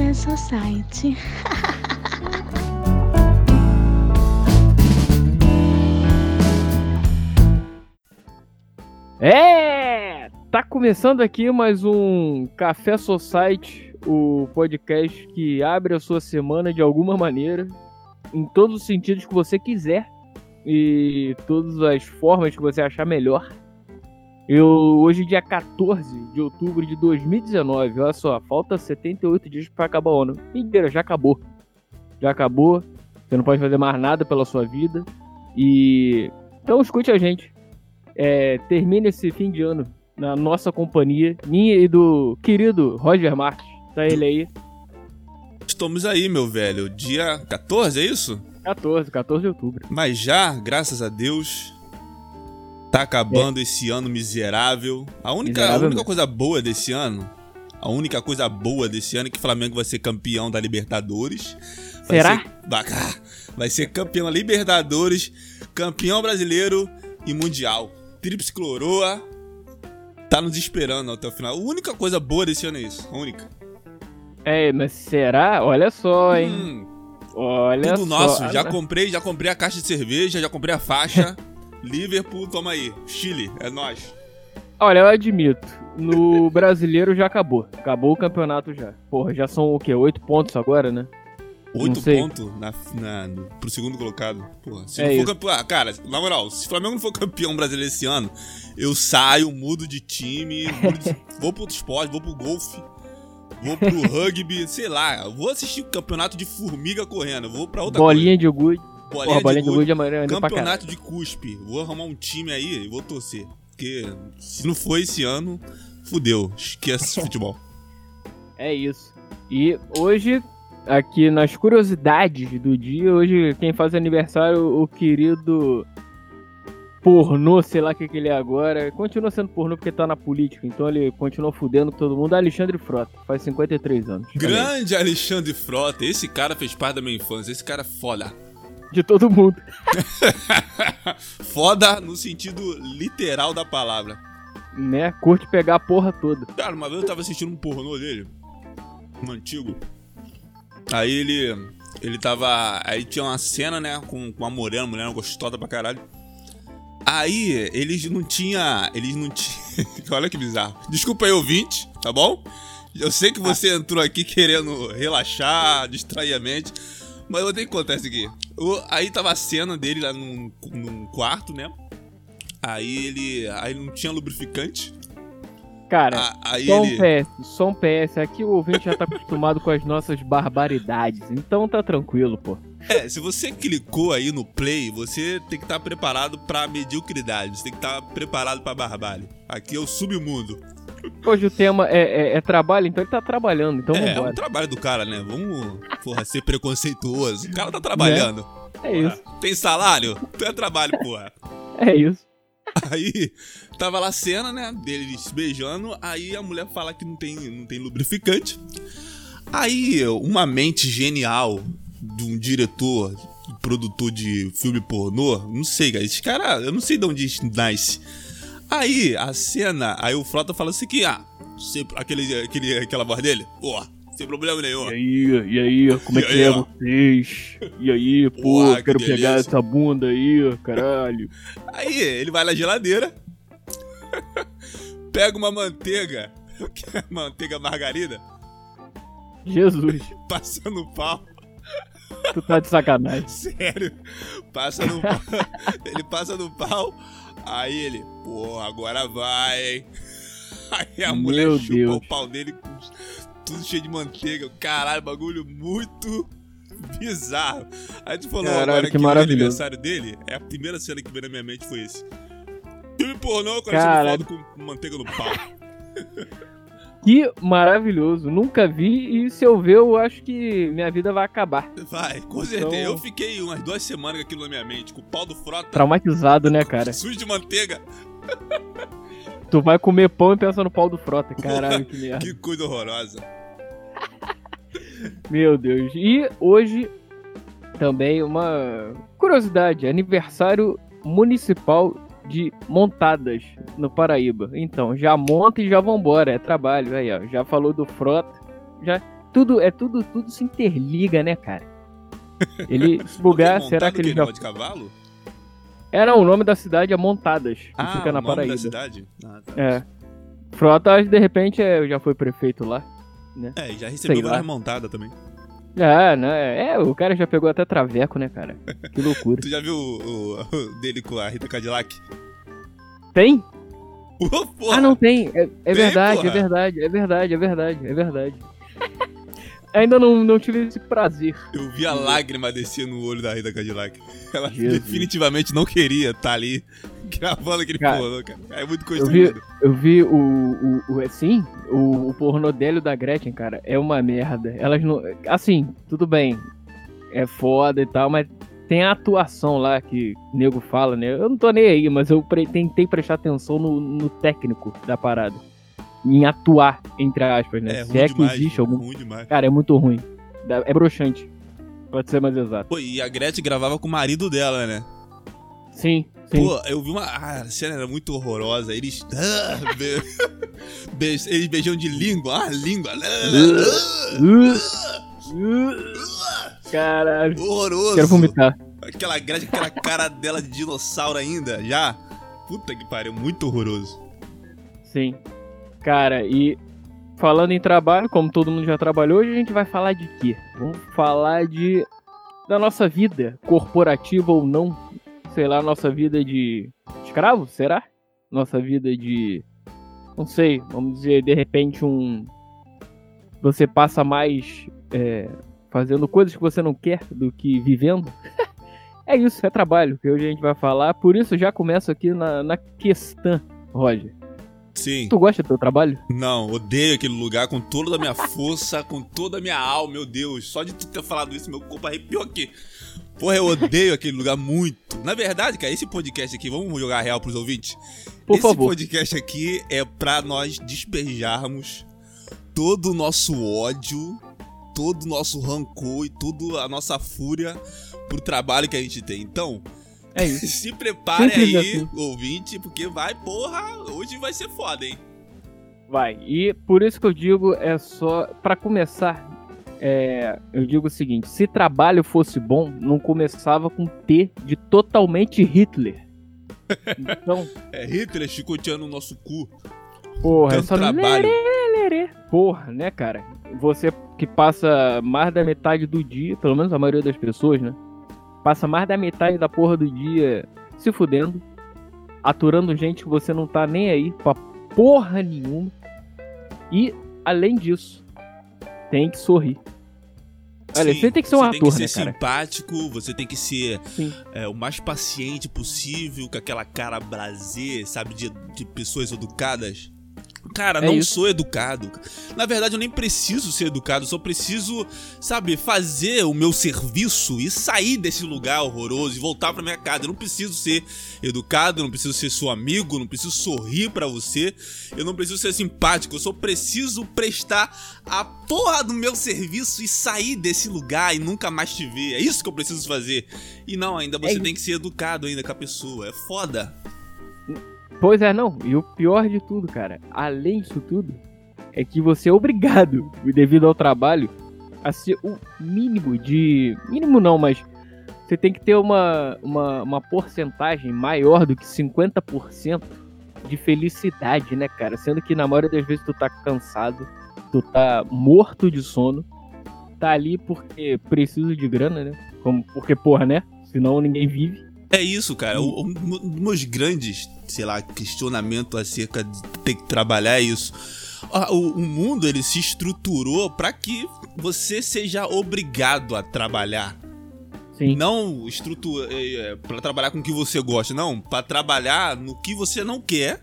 Café Society. É! Tá começando aqui mais um Café Society, o podcast que abre a sua semana de alguma maneira, em todos os sentidos que você quiser e todas as formas que você achar melhor. Eu, hoje, dia 14 de outubro de 2019, olha só, falta 78 dias para acabar o ano. Mentira, já acabou. Já acabou, você não pode fazer mais nada pela sua vida. E. Então escute a gente. É, termine esse fim de ano na nossa companhia, minha e do querido Roger Martins. Tá ele aí. Estamos aí, meu velho. Dia 14, é isso? 14, 14 de outubro. Mas já, graças a Deus, tá acabando é. esse ano miserável. A única, miserável a única coisa boa desse ano, a única coisa boa desse ano é que o Flamengo vai ser campeão da Libertadores. Vai Será? Ser, vai ser campeão da Libertadores, campeão brasileiro e mundial. Trips Cloroa tá nos esperando até o final. A única coisa boa desse ano é isso. A única. É, mas será? Olha só, hein? Hum, Olha Tudo só. nosso. Já comprei, já comprei a caixa de cerveja, já comprei a faixa. Liverpool, toma aí. Chile, é nós. Olha, eu admito. No brasileiro já acabou. Acabou o campeonato já. Porra, já são o quê? Oito pontos agora, né? Oito pontos na, na, no, pro segundo colocado. Porra, se é não for campeão. Ah, cara, na moral, se o Flamengo não for campeão brasileiro esse ano, eu saio, mudo de time, mudo de, vou pro esporte, vou pro golfe, vou pro rugby, sei lá. Vou assistir o campeonato de formiga correndo, vou pra outra Bolinha coisa. de gude. Bolinha, Porra, bolinha de gude, é Campeonato de cuspe. Vou arrumar um time aí e vou torcer. Porque se não for esse ano, fudeu. Esquece futebol. É isso. E hoje aqui nas curiosidades do dia. Hoje quem faz aniversário, o querido pornô, sei lá o que, que ele é agora. Continua sendo pornô porque tá na política, então ele continua fudendo com todo mundo. Alexandre Frota, faz 53 anos. Grande Alexandre Frota, esse cara fez parte da minha infância, esse cara é foda. De todo mundo. foda no sentido literal da palavra. Né? Curte pegar a porra toda. Cara, uma vez eu tava assistindo um pornô dele, um antigo. Aí ele. Ele tava. Aí tinha uma cena, né? Com, com uma morena, mulher gostosa pra caralho. Aí eles não tinha. Eles não tinham. Olha que bizarro. Desculpa aí, ouvinte, tá bom? Eu sei que você entrou aqui querendo relaxar, distrair a mente. Mas eu vou ter que contar isso aqui. aí tava a cena dele lá num, num quarto, né? Aí ele. Aí não tinha lubrificante. Cara, ah, só um ele... PS, só um PS. Aqui o ouvinte já tá acostumado com as nossas barbaridades, então tá tranquilo, pô. É, se você clicou aí no play, você tem que estar tá preparado pra mediocridade, você tem que estar tá preparado pra barbárie. Aqui é o submundo. Hoje o tema é, é, é, trabalho, então ele tá trabalhando, então É, é o trabalho do cara, né? Vamos, porra, ser preconceituoso. O cara tá trabalhando. É, é isso. Tem salário? Então é trabalho, porra. É isso. Aí tava lá a cena, né? Deles se beijando. Aí a mulher fala que não tem, não tem lubrificante. Aí uma mente genial de um diretor, produtor de filme pornô, não sei, cara. Esse cara, eu não sei de onde nasce. Aí a cena, aí o Frota fala assim que, ah, sempre, aquele, aquele, aquela voz dele, pô, sem problema nenhum. E aí, e aí, como é que é vocês? E aí, pô, quero que pegar essa bunda aí, caralho. Aí, ele vai na geladeira, pega uma manteiga, é manteiga margarida. Jesus. Passa no pau. Tu tá de sacanagem. Sério. Passa no pau. ele passa no pau. Aí ele, pô, agora vai, hein? Aí a mulher Meu chupa Deus. o pau dele com tudo cheio de manteiga. Caralho, bagulho muito bizarro. Aí tu falou Caralho, agora que, que aniversário dele, é a primeira cena que veio na minha mente foi esse. Filme pornô com a com manteiga no pau. Que maravilhoso. Nunca vi e se eu ver, eu acho que minha vida vai acabar. Vai, com certeza. Então... Eu fiquei umas duas semanas com aquilo na minha mente, com o pau do frota. Traumatizado, né, cara? Sujo de manteiga. Tu vai comer pão e pensa no pau do frota. Caralho, que merda. que coisa horrorosa. Meu Deus. E hoje também uma curiosidade, aniversário municipal de montadas no Paraíba. Então, já monta e já vambora, é trabalho. Aí, ó, já falou do Frota, já tudo, é tudo, tudo se interliga, né, cara? Ele bugar, será que ele já. de cavalo? Era o nome da cidade é Montadas, que Ah, fica na o nome Paraíba. da cidade? Ah, tá. É. Frota, de repente, é, já foi prefeito lá. É, e já recebeu várias montadas também. É, né? É, o cara já pegou até traveco, né, cara? Que loucura. Tu já viu o, o- o dele com a Rita Cadillac? Tem? Porra. Ah, não tem. É, é Tem, verdade, porra. é verdade, é verdade, é verdade, é verdade. Ainda não, não tive esse prazer. Eu vi a lágrima descer no olho da Rita Cadillac. Ela Jesus. definitivamente não queria estar ali gravando aquele Cara, pornô, cara. É muito Eu vi, eu vi o, o, o assim, o, o pornô dele da Gretchen, cara, é uma merda. Elas não. Assim, tudo bem. É foda e tal, mas tem a atuação lá que o nego fala, né? Eu não tô nem aí, mas eu pre- tentei prestar atenção no, no técnico da parada. Em atuar, entre aspas, né? É Se é que demais. existe algum. Ruim demais. Cara, é muito ruim. É broxante. Pode ser mais exato. Pô, e a Gretchen gravava com o marido dela, né? Sim, sim. Pô, eu vi uma. Ah, a cena era muito horrorosa. Eles. Ah, be... be- Eles beijam de língua. Ah, língua. Caralho. Horroroso. Quero vomitar. Aquela Gretchen, aquela cara dela de dinossauro ainda, já. Puta que pariu, muito horroroso. Sim. Cara, e falando em trabalho, como todo mundo já trabalhou, hoje a gente vai falar de quê? Vamos falar de da nossa vida, corporativa ou não. Sei lá, nossa vida de escravo, será? Nossa vida de não sei, vamos dizer, de repente um você passa mais é, fazendo coisas que você não quer do que vivendo. é isso, é trabalho que hoje a gente vai falar. Por isso já começo aqui na, na questão, Roger. Sim. Tu gosta do teu trabalho? Não, odeio aquele lugar com toda a minha força, com toda a minha alma, meu Deus. Só de tu ter falado isso, meu corpo arrepiou aqui. Porra, eu odeio aquele lugar muito. Na verdade, cara, esse podcast aqui, vamos jogar real pros ouvintes? Por esse favor. podcast aqui é pra nós despejarmos todo o nosso ódio, todo o nosso rancor e toda a nossa fúria pro trabalho que a gente tem. Então, É isso. se prepare Simples aí, assim. ouvinte, porque vai, porra, hoje vai ser foda, hein? Vai. E por isso que eu digo, é só. Pra começar, é, eu digo o seguinte: se trabalho fosse bom, não começava com T de totalmente Hitler. Então, É Hitler chicoteando o nosso cu. porra, é Tanto trabalho. Porra, né, cara? Você que passa mais da metade do dia, pelo menos a maioria das pessoas, né? Passa mais da metade da porra do dia se fudendo, aturando gente que você não tá nem aí pra porra nenhuma. E, além disso, tem que sorrir. Olha, Sim, você tem que ser um você ator, tem que ser né, simpático, você tem que ser é, o mais paciente possível, com aquela cara braser, sabe, de, de pessoas educadas. Cara, É não isso. sou educado. Na verdade, eu nem preciso ser educado, só preciso, sabe, fazer o meu serviço e sair desse lugar horroroso e voltar pra minha casa. Eu não preciso ser educado, eu não preciso ser seu amigo, eu não preciso sorrir pra você, eu não preciso ser simpático, eu só preciso prestar a porra do meu serviço e sair desse lugar e nunca mais te ver. É isso que eu preciso fazer. E não, ainda você É tem que ser educado ainda com a pessoa. É foda. Pois é, não. E o pior de tudo, cara, além disso tudo, é que você é obrigado, devido ao trabalho, a ser o mínimo de. Mínimo não, mas você tem que ter uma, uma, uma porcentagem maior do que 50% de felicidade, né, cara? Sendo que na maioria das vezes tu tá cansado, tu tá morto de sono, tá ali porque precisa de grana, né? Como, porque, porra, né? Senão ninguém vive. É isso, cara. O- o- Um dos meus grandes, sei lá, questionamentos acerca de ter que trabalhar é isso. Ah, O, o mundo ele se estruturou para que você seja obrigado a trabalhar. Sim. Não estrutura para trabalhar com o que você gosta, não, para trabalhar no que você não quer,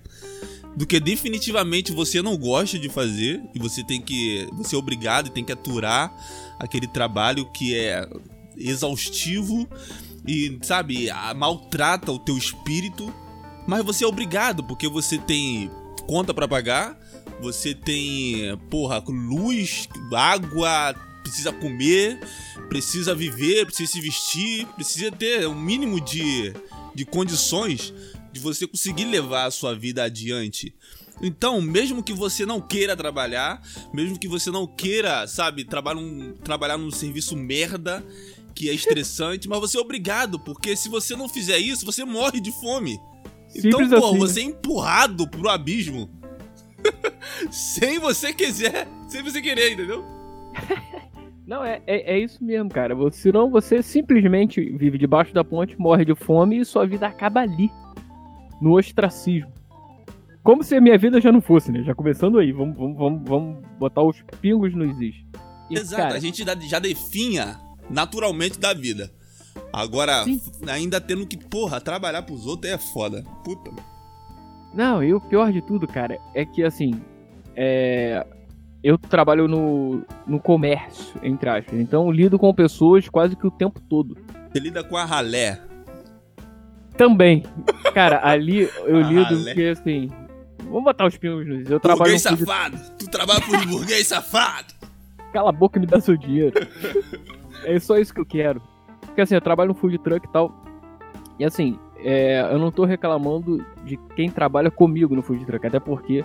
do que definitivamente você não gosta de fazer e você tem que, você é obrigado e tem que aturar aquele trabalho que é exaustivo e, sabe, maltrata o teu espírito, mas você é obrigado porque você tem conta pra pagar, você tem, porra, luz, água, precisa comer, precisa viver, precisa se vestir, precisa ter um mínimo de, de condições de você conseguir levar a sua vida adiante. Então, mesmo que você não queira trabalhar, mesmo que você não queira, sabe, trabalhar num, trabalhar num serviço merda, que é estressante, mas você é obrigado, porque se você não fizer isso, você morre de fome. Então, Simples pô, assim. você é empurrado pro abismo. sem você quiser, sem você querer, entendeu? Não, é, é, é isso mesmo, cara. Senão você simplesmente vive debaixo da ponte, morre de fome e sua vida acaba ali. No ostracismo. Como se a minha vida já não fosse, né? Já começando aí. Vamos, vamos, vamos, vamos botar os pingos nos is. E, Exato, cara, a gente já definha naturalmente da vida. Agora, Sim. ainda tendo que, porra, trabalhar pros outros é foda. Puta. Não, e o pior de tudo, cara, é que assim. É. Eu trabalho no, no comércio, entre aspas. Então lido com pessoas quase que o tempo todo. Você lida com a ralé. Também. Cara, ali eu lido Lé. porque assim. Vamos botar os pingos nos is. Eu trabalho Burguês no safado! Tu trabalha por burguês safado! Cala a boca e me dá seu dinheiro. é só isso que eu quero. Porque assim, eu trabalho no food truck e tal. E assim, é, eu não tô reclamando de quem trabalha comigo no food truck, até porque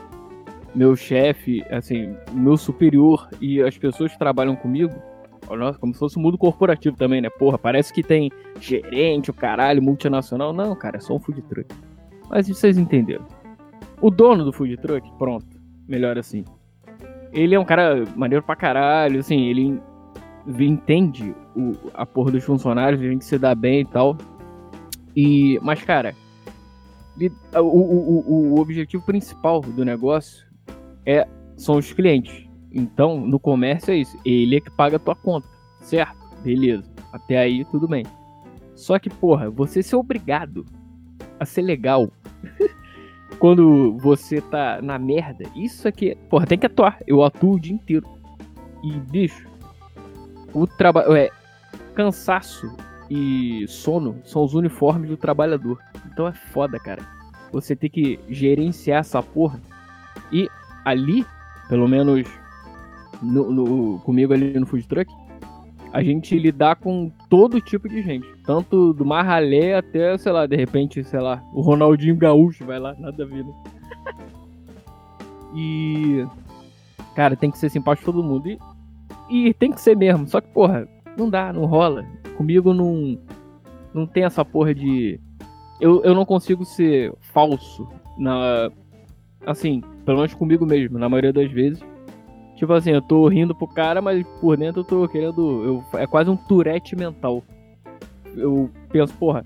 meu chefe, assim, meu superior e as pessoas que trabalham comigo, nossa, como se fosse um mundo corporativo também, né? Porra, parece que tem gerente, o caralho, multinacional. Não, cara, é só um food truck. Mas vocês entenderam. O dono do food truck, pronto, melhor assim ele é um cara maneiro pra caralho, assim, ele entende o, a porra dos funcionários, a gente se dá bem e tal. E, mas, cara, o, o, o, objetivo principal do negócio é, são os clientes. Então, no comércio é isso. Ele é que paga a tua conta, certo? Beleza. Até aí, tudo bem. Só que, porra, você ser obrigado a ser legal quando você tá na merda, isso aqui, porra, tem que atuar. Eu atuo o dia inteiro. E, bicho, o trabalho. É, cansaço e sono são os uniformes do trabalhador. Então é foda, cara. Você tem que gerenciar essa porra. E ali, pelo menos no, no- comigo ali no food truck, a gente lidar com todo tipo de gente. Tanto do Marralé até, sei lá, de repente, sei lá, o Ronaldinho Gaúcho vai lá, nada a ver, né? E. Cara, tem que ser simpático todo mundo. E, e tem que ser mesmo. Só que, porra, não dá, não rola. Comigo não. Não tem essa porra de. Eu, eu não consigo ser falso na. Assim, pelo menos comigo mesmo, na maioria das vezes. Tipo assim, eu tô rindo pro cara, mas por dentro eu tô querendo. Eu, é quase um turete mental. Eu penso, porra.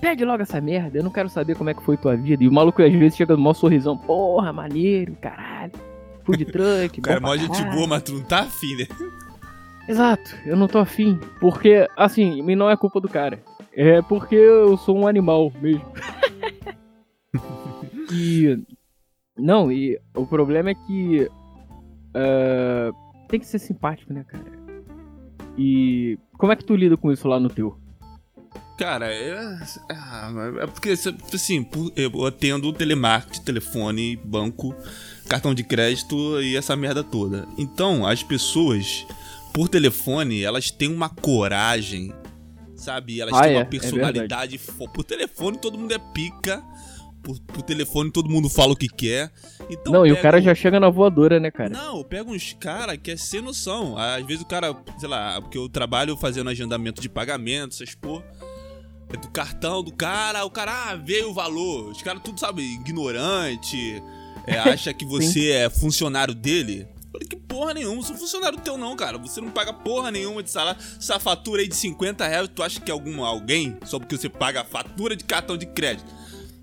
Pede logo essa merda, eu não quero saber como é que foi tua vida. E o maluco às vezes chega no maior sorrisão, porra, maneiro, caralho. Food truck, cara é mó gente caralho." boa, mas tu não tá afim, né? Exato, eu não tô afim. Porque, assim, não é culpa do cara. É porque eu sou um animal mesmo. e. Não, e o problema é que. ah, tem que ser simpático, né, cara? E. Como é que tu lida com isso lá no teu? Cara, é. ah, É porque, assim, eu atendo telemarketing, telefone, banco, cartão de crédito e essa merda toda. Então, as pessoas, por telefone, elas têm uma coragem, sabe? Elas Ah, têm é, uma é personalidade. fo- por telefone, todo mundo é pica. Por, por telefone, todo mundo fala o que quer. Então, não, e o cara um- já chega na voadora, né, cara? Não, pega uns cara que é sem noção. Às vezes o cara, sei lá, porque eu trabalho fazendo agendamento de pagamento, essas porra. É do cartão do cara, o cara ah, veio o valor. Os caras tudo, sabe, ignorante. É, acha que você é funcionário dele. Falei, que porra nenhuma, não sou funcionário teu não, cara. Você não paga porra nenhuma de salário. Essa fatura aí de 50 reais, tu acha que é algum, alguém? Só porque você paga a fatura de cartão de crédito.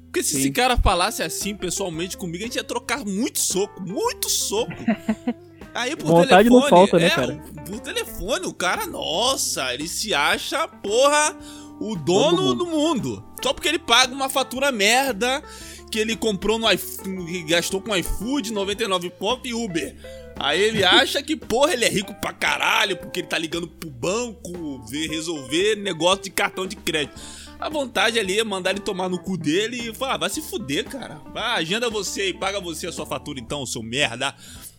Porque se Sim. esse cara falasse assim pessoalmente comigo, a gente ia trocar muito soco, muito soco. Aí por Vontade telefone, não falta, né, é, cara? por telefone, o cara, nossa, ele se acha, porra, o dono mundo. do mundo. Só porque ele paga uma fatura merda que ele comprou no iFood, gastou com iFood, 99 pop e Uber. Aí ele acha que, porra, ele é rico pra caralho, porque ele tá ligando pro banco ver, resolver negócio de cartão de crédito. A vontade ali é mandar ele tomar no cu dele e falar, ah, vai se fuder, cara. Vai, agenda você e paga você a sua fatura então, seu merda.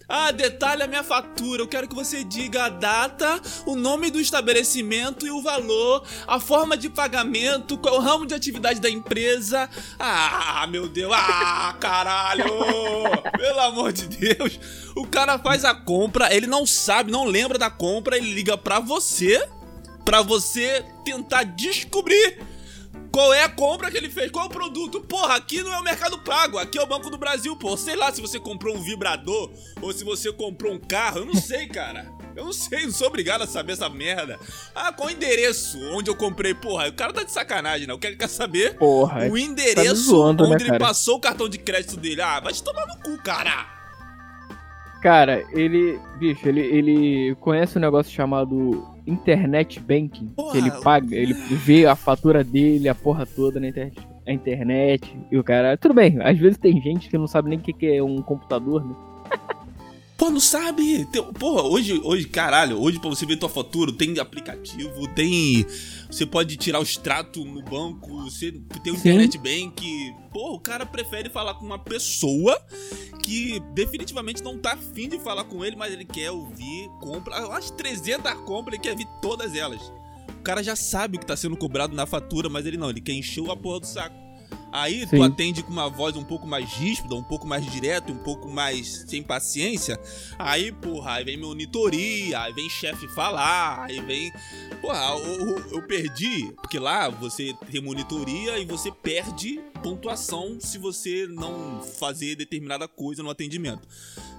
Ah, detalhe a minha fatura. Eu quero que você diga a data, o nome do estabelecimento e o valor, a forma de pagamento, qual é o ramo de atividade da empresa. Ah, meu Deus. Ah, caralho. Pelo amor de Deus. O cara faz a compra, ele não sabe, não lembra da compra, ele liga pra você, pra você tentar descobrir qual é a compra que ele fez? Qual é o produto? Porra, aqui não é o Mercado Pago, aqui é o Banco do Brasil, pô. Sei lá se você comprou um vibrador ou se você comprou um carro, eu não sei, cara. Eu não sei, não sou obrigado a saber essa merda. Ah, qual o endereço onde eu comprei? Porra, o cara tá de sacanagem, né? Eu quero quer saber Porra, o tá endereço zoando, né, onde ele cara? passou o cartão de crédito dele. Ah, vai te tomar no cu, cara. Cara, ele. Bicho, ele, ele conhece um negócio chamado Internet Banking. Porra. Que ele paga, ele vê a fatura dele, a porra toda na internet. A internet e o cara. Tudo bem, às vezes tem gente que não sabe nem o que que é um computador, né? Pô, não sabe? Tem- Porra, hoje, hoje, caralho, hoje pra você ver tua fatura, tem aplicativo, tem. Você pode tirar o extrato no banco, você tem o Sim. internet bank. Porra, o cara prefere falar com uma pessoa que definitivamente não tá afim de falar com ele, mas ele quer ouvir, compra. Umas 300 compras, ele quer ver todas elas. O cara já sabe o que tá sendo cobrado na fatura, mas ele não, ele quer encher a porra do saco. Aí tu Sim. atende com uma voz um pouco mais ríspida, um pouco mais direta, um pouco mais sem paciência. Aí, porra, aí vem monitoria, aí vem chefe falar, aí vem. Porra, eu, eu- eu perdi, porque lá você tem monitoria e você perde pontuação se você não fazer determinada coisa no atendimento.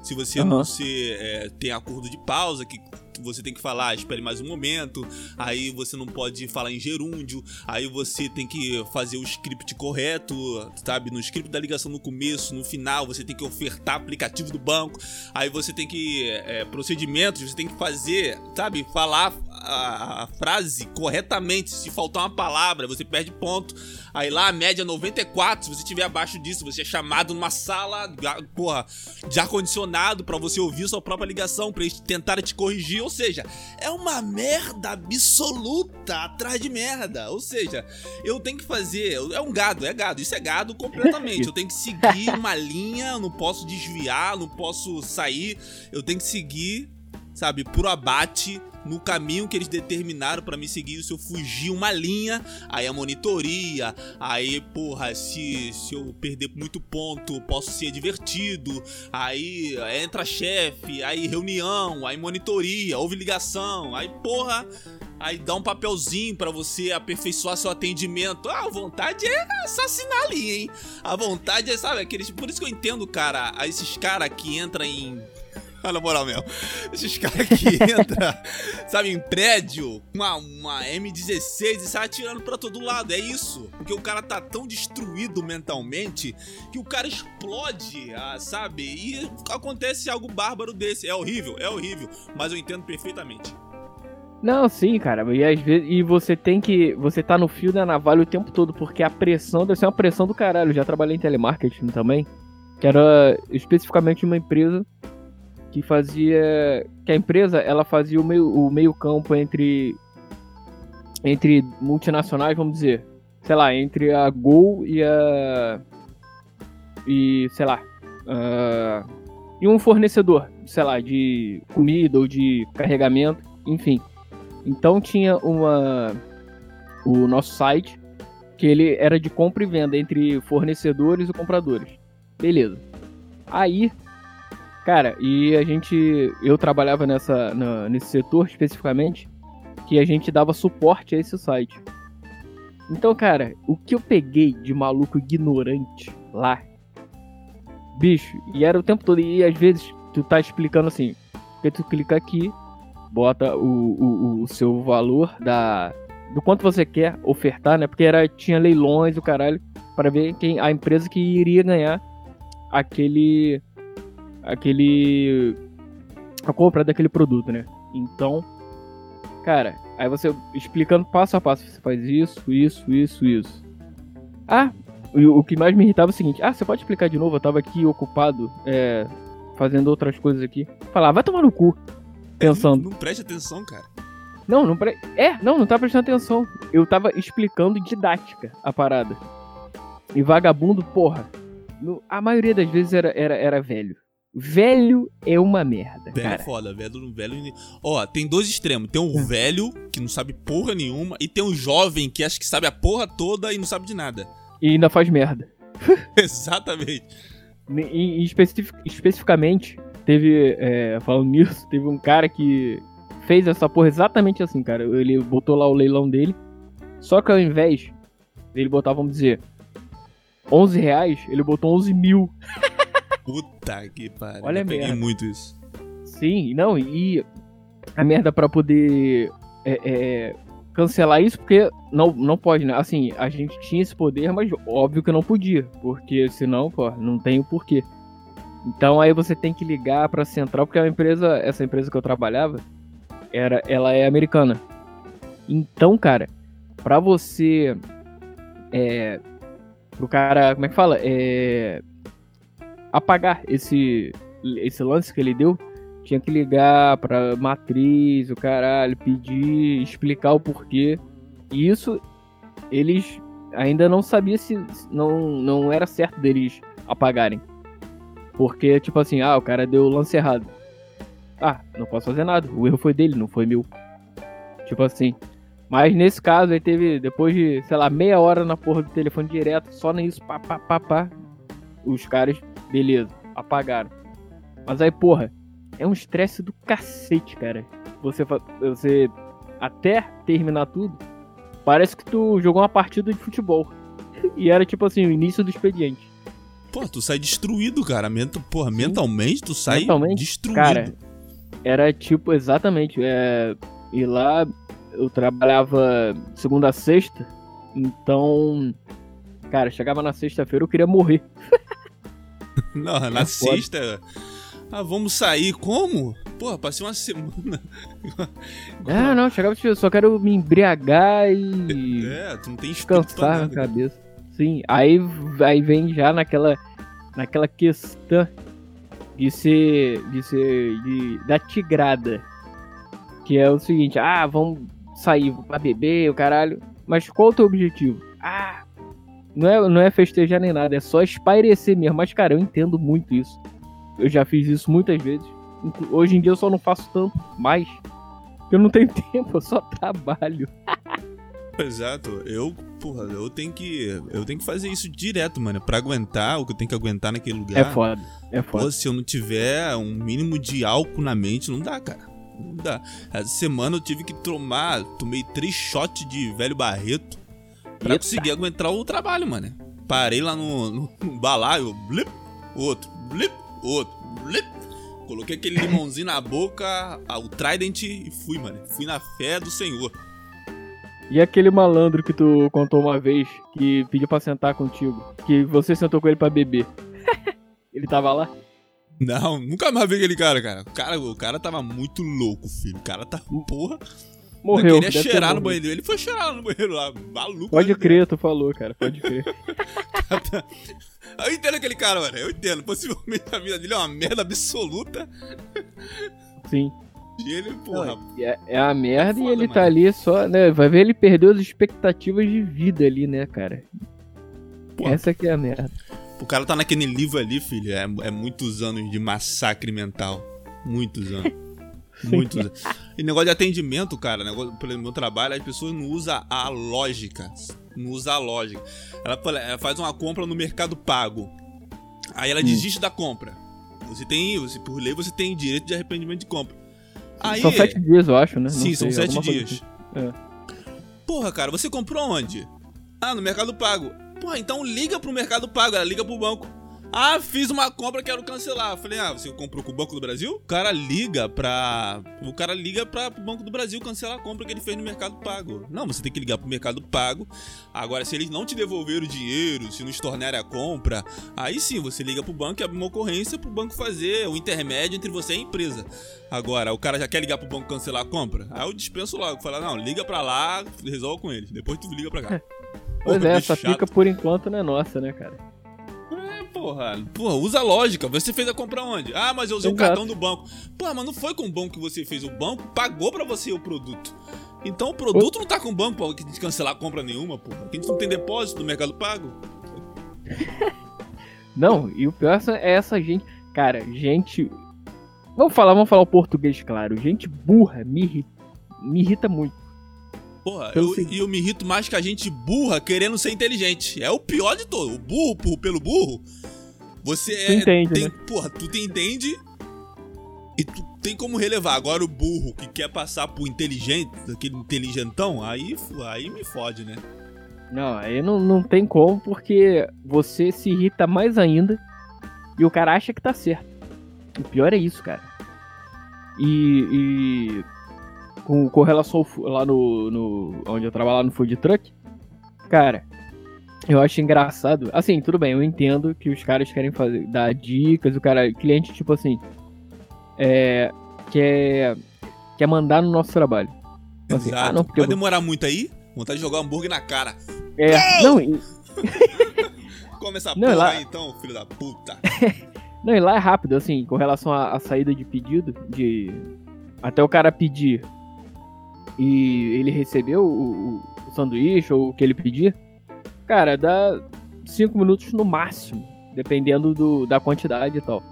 Se você não Aham. se, é, tem acordo de pausa, que você tem que falar, espere mais um momento, aí você não pode falar em gerúndio, aí você tem que fazer o script correto, sabe? No script da ligação no começo, no final, você tem que ofertar aplicativo do banco, aí você tem que. é, procedimentos, você tem que fazer, sabe? Falar a, a frase corretamente. Se faltar uma palavra, você perde ponto. Aí lá a média é 94. Se você estiver abaixo disso, você é chamado numa sala, porra, de ar-condicionado pra você ouvir sua própria ligação, pra eles tentarem te corrigir. Ou seja, é uma merda absoluta atrás de merda. Ou seja, eu tenho que fazer. É um gado, é gado. Isso é gado completamente. Eu tenho que seguir uma linha, não posso desviar, não posso sair. Eu tenho que seguir, sabe, por abate. No caminho que eles determinaram pra me seguir, se eu fugir uma linha, aí a monitoria, aí, porra, se, se eu perder muito ponto, posso ser divertido, aí entra chefe, aí reunião, aí monitoria, houve ligação, aí, porra, aí dá um papelzinho pra você aperfeiçoar seu atendimento. Ah, a vontade é assassinar ali, hein? A vontade é, sabe, aqueles. Por isso que eu entendo, cara, a esses caras que entram em. Na moral mesmo. Esses caras que entram, sabe, em prédio, uma, uma M16 e sai atirando pra todo lado. É isso. Porque o cara tá tão destruído mentalmente que o cara explode, ah, sabe? E acontece algo bárbaro desse. É horrível, é horrível. Mas eu entendo perfeitamente. Não, sim, cara. E às vezes. E você tem que. Você tá no fio da navalha o tempo todo, porque a pressão deve ser uma pressão do caralho. Eu já trabalhei em telemarketing também. Que era especificamente uma empresa que fazia. Que a empresa ela fazia o meio, o meio campo entre. Entre multinacionais, vamos dizer. Sei lá, entre a Gol e a. E, sei lá. ah, e um fornecedor, sei lá, de comida ou de carregamento, enfim. Então tinha uma o nosso site que ele era de compra e venda entre fornecedores e compradores. Beleza. Aí, cara, e a gente eu trabalhava nessa na- nesse setor especificamente que a gente dava suporte a esse site. Então, cara, o que eu peguei de maluco ignorante lá, bicho, e era o tempo todo e às vezes tu tá explicando assim, porque tu clica aqui, bota o, o, o seu valor da do quanto você quer ofertar, né? Porque era tinha leilões o caralho para ver quem a empresa que iria ganhar aquele aquele a compra daquele produto, né? Então, cara, aí você explicando passo a passo, você faz isso, isso, isso, isso. Ah, e o que mais me irritava é o seguinte: ah, você pode explicar de novo? Eu tava aqui ocupado, é, fazendo outras coisas aqui. Falar, vai tomar no cu. Pensando. Não, não preste atenção, cara. Não, não pre... É, não, não tava prestando atenção. Eu tava explicando didática a parada. E vagabundo, porra. no- A maioria das vezes era, era, era velho. Velho é uma merda, Velho é cara. foda, velho, velho. Ó, tem dois extremos. Tem um velho que não sabe porra nenhuma e tem um jovem que acha que sabe a porra toda e não sabe de nada. E ainda faz merda. Exatamente. E, e especific- especificamente, teve, é, falando nisso, teve um cara que fez essa porra exatamente assim, cara. Ele botou lá o leilão dele, só que ao invés dele botar, vamos dizer, 11 reais, ele botou 11 mil. Puta que pariu. Olha Eu peguei merda. muito isso. Sim, não, e a merda pra poder é, é, cancelar isso, porque não, não pode, né? Assim, a gente tinha esse poder, mas óbvio que não podia, porque senão, pô, não tem o porquê. Então aí você tem que ligar pra central, porque a empresa, essa empresa que eu trabalhava, era, ela é americana. Então, cara, pra você. É. Pro cara. Como é que fala? É. Apagar esse, esse lance que ele deu, tinha que ligar pra matriz, o caralho, pedir, explicar o porquê. E isso eles ainda não sabiam se não, não era certo deles apagarem. Porque, tipo assim, ah, o cara deu o lance errado. Ah, não posso fazer nada. O erro foi dele, não foi meu. Tipo assim. Mas nesse caso aí teve, depois de, sei lá, meia hora na porra do telefone direto, só nisso, pá, pá, pá, pá. Os caras, beleza, apagaram. Mas aí, porra, é um estresse do cacete, cara. Você, você até terminar tudo, parece que tu jogou uma partida de futebol. E era tipo assim, o início do expediente. Pô, tu sai destruído, cara. Menta, porra, mentalmente tu sai Mentalmente, destruído. cara, Era tipo, exatamente, é, e lá eu trabalhava segunda a sexta, então, cara, chegava na sexta-feira eu queria morrer. Não, na É sexta. Ah, vamos sair como? Porra, passei uma semana. Ah, não, chegava tipo, eu só quero me embriagar e É, tu não tem descansar na cabeça. Sim, aí, aí vem já naquela, naquela questão de ser, de ser, de, da tigrada. Que é o seguinte, ah, vamos sair pra beber, o caralho. Mas qual o teu objetivo? Ah, não é, não é festejar nem nada, é só espairecer mesmo. Mas, cara, eu entendo muito isso. Eu já fiz isso muitas vezes. Hoje em dia eu só não faço tanto mais. Eu não tenho tempo, eu só trabalho. Exato. Eu, porra, eu tenho que. Eu tenho que fazer isso direto, mano. Pra aguentar o que eu tenho que aguentar naquele lugar. É foda, é foda. Pô, se eu não tiver um mínimo de álcool na mente, não dá, cara. Não dá. Essa semana eu tive que tomar. Tomei três shots de velho Barreto pra Eita. conseguir aguentar o trabalho, mano. Parei lá no, no, no balaio, blip, outro, blip, outro, blip. Coloquei aquele limãozinho na boca, o Trident e fui, mano. Fui na fé do Senhor. E aquele malandro que tu contou uma vez, que pediu pra sentar contigo, que você sentou com ele pra beber. ele tava lá? Não, nunca mais vi aquele cara, cara. O cara, o cara tava muito louco, filho. O cara tá, porra. Morreu. Eu queria cheirar no banheiro. Ele foi cheirar no banheiro lá, maluco. Pode né? crer, tu falou, cara, pode crer. Eu entendo aquele cara, mano. Eu entendo. Possivelmente a vida dele é uma merda absoluta. Sim. E ele, porra. É, é a merda É e foda, ele tá mano. ali só, né? Vai ver ele perdeu as expectativas de vida ali, né, cara? Pô. Essa que é a merda. O cara tá naquele livro ali, filho. É, é muitos anos de massacre mental. Muitos anos. Muitos. E negócio de atendimento, cara, negócio, pelo meu trabalho, as pessoas não usam a lógica. Não usam a lógica. Ela, ela faz uma compra no mercado pago. Aí ela Hum. desiste da compra. Você tem, você, por lei, você tem direito de arrependimento de compra. Aí, São sete dias, eu acho, né? Não Sim, são sete coisa dias. assim. Porra, cara, você comprou onde? Ah, no Mercado Pago. Porra, então liga pro Mercado Pago, ela liga pro banco. Ah, fiz uma compra, quero cancelar. Falei, ah, você comprou com o Banco do Brasil? O cara liga pra. O cara liga pra, pro Banco do Brasil cancelar a compra que ele fez no Mercado Pago. Não, você tem que ligar pro Mercado Pago. Agora, se eles não te devolveram o dinheiro, se não estornarem a compra, aí sim você liga pro banco e abre uma ocorrência pro banco fazer o intermédio entre você e a empresa. Agora, o cara já quer ligar pro banco cancelar a compra? Aí eu dispenso logo. Fala, não, liga pra lá, resolve com eles. Depois tu liga pra cá. Pois é, bicho essa chato. pica por enquanto não é nossa, né, cara? Porra. Porra, usa a lógica. Você fez a compra onde? Ah, mas eu usei Exato. o cartão do banco. Porra, mas não foi com o banco que você fez. O banco pagou pra você o produto. Então o produto não tá com o banco pra gente cancelar a compra nenhuma, porra. Porque a gente não tem depósito no Mercado Pago. Não, e o pior é essa- é essa gente. Cara, gente. Vamos falar, vamos falar o português, claro. Gente burra me irrita, me irrita muito. Porra, eu, e eu me irrito mais que a gente burra querendo ser inteligente. É o pior de todo. O burro, por, pelo burro, você Tu é. entende, tem, né? Porra, tu te entende e tu tem como relevar. Agora o burro que quer passar por inteligente, aquele inteligentão, aí, aí me fode, né? Não, aí não, não tem como, porque você se irrita mais ainda e o cara acha que tá certo. O pior é isso, cara. E, e com, com relação ao lá no, no. onde eu trabalho lá no food truck, cara, eu acho engraçado. Assim, tudo bem, eu entendo que os caras querem fazer, dar dicas, o cara, cliente, tipo assim, é. quer. quer mandar no nosso trabalho. Tipo assim, Exato. ah, não, Vai vou demorar muito aí? Vontade de jogar hambúrguer na cara. É, não, e- Come essa Não, porra lá- aí então, filho da puta. não, e lá é rápido, assim, com relação à, à saída de pedido, de até o cara pedir e ele recebeu o, o- sanduíche ou o que ele pedir, cara, dá cinco minutos no máximo, dependendo do, da quantidade e tal.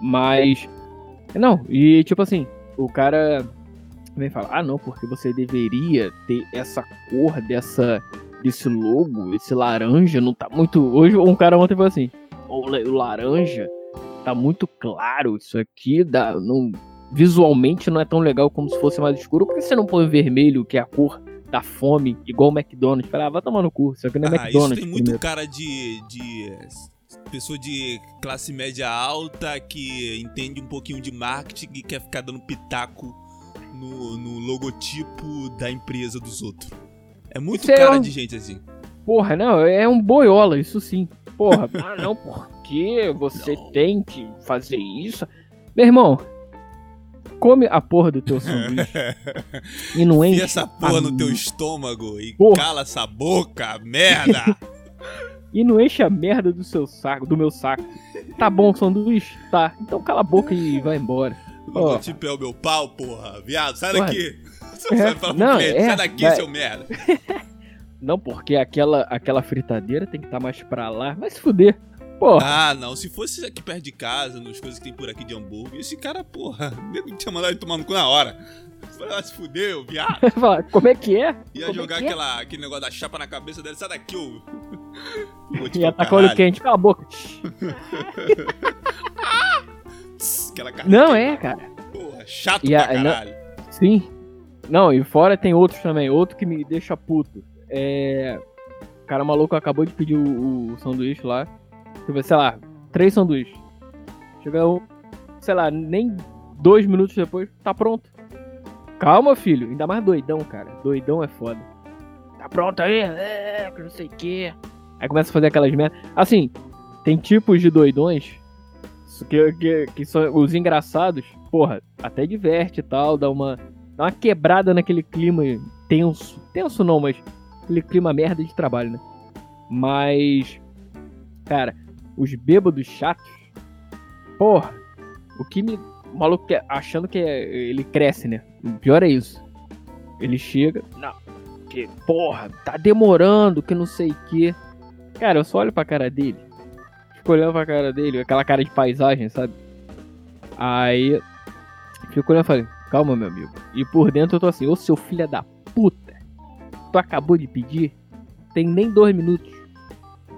Mas, não, e tipo assim, o cara vem falar, ah não, porque você deveria ter essa cor dessa desse logo, esse laranja não tá muito. Hoje um cara ontem falou assim, o laranja tá muito claro, isso aqui dá, não, visualmente não é tão legal como se fosse mais escuro. Por que você não põe vermelho, que é a cor da fome, igual o McDonald's? Fala, ah, vai tomar no cu, isso aqui não é Ah, isso McDonald's. tem muito primeiro. cara de, de pessoa de classe média alta que entende um pouquinho de marketing e quer ficar dando pitaco no, no logotipo da empresa dos outros. É muito Isso é cara um- de gente assim. Porra, não, é um boiola, isso sim. Porra, ah não, porque você Não. tem que fazer isso? Meu irmão, come a porra do teu sanduíche e não enche Enfia essa porra a no teu estômago e Porra. cala essa boca, merda! E não enche a merda do seu saco, do meu saco. Tá bom o sanduíche? Tá. Então cala a boca e vai embora. O logotipo é o meu pau, porra. Viado, sai Porra. daqui. É, fala pro não, cliente, é, sai daqui, vai- seu merda. Não, porque aquela, aquela fritadeira tem que estar mais pra lá. Vai se fuder. Porra. Ah, não. Se fosse aqui perto de casa, nas coisas que tem por aqui de hambúrguer, esse cara, porra, nego tinha mandado ele tomar no cu na hora. Ah, se fudeu, viado. Como é que é? Ia Como é jogar é? aquela, aquele negócio da chapa na cabeça dele, sai daqui, ô. Ia tacar olho caralho. quente. Cala a boca. Aquela carne Não, é, cara. Porra, chato E a- pra não- caralho. Sim. Não, e fora tem outros também. Outro que me deixa puto. É. O cara maluco acabou de pedir o, o sanduíche lá. Tipo, sei lá, três sanduíches. Chega um, sei lá, nem dois minutos depois, tá pronto. Calma, filho. Ainda mais doidão, cara. Doidão é foda. Tá pronto aí? É, que não sei o quê. Aí começa a fazer aquelas merdas. Assim, tem tipos de doidões que, que, que são os engraçados. Porra, até diverte e tal, dá uma, dá uma quebrada naquele clima tenso. Tenso não, mas aquele clima merda de trabalho, né? Mas, cara, os bêbados chatos, porra, o que me. O maluco quer, achando que é- ele cresce, né? O pior é isso. Ele chega, não, que porra, tá demorando, que não sei o que. Cara, eu só olho pra cara dele, fico olhando pra cara dele, aquela cara de paisagem, sabe? Aí, fico olhando e falei, calma, meu amigo. E por dentro eu tô assim, ô seu filho da puta, tu acabou de pedir, tem nem dois minutos.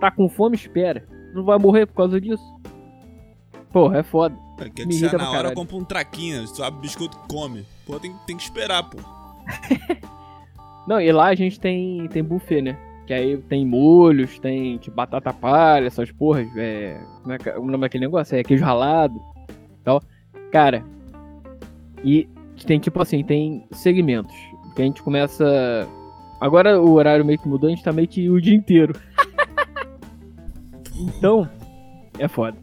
Tá com fome, espera. Não vai morrer por causa disso? Porra, é foda. Quer Me que irrita na hora compra um traquinho, tu abre biscoito come. Pô, tem, tem que esperar, pô. Não, e lá a gente tem, tem buffet, né? Que aí tem molhos, tem tipo, batata palha, essas porras. É, como é que é o nome daquele negócio? É queijo ralado tal. Cara, e tem tipo assim, tem segmentos. Que a gente começa. Agora o horário meio que mudou, a gente tá meio que o dia inteiro. então, é foda.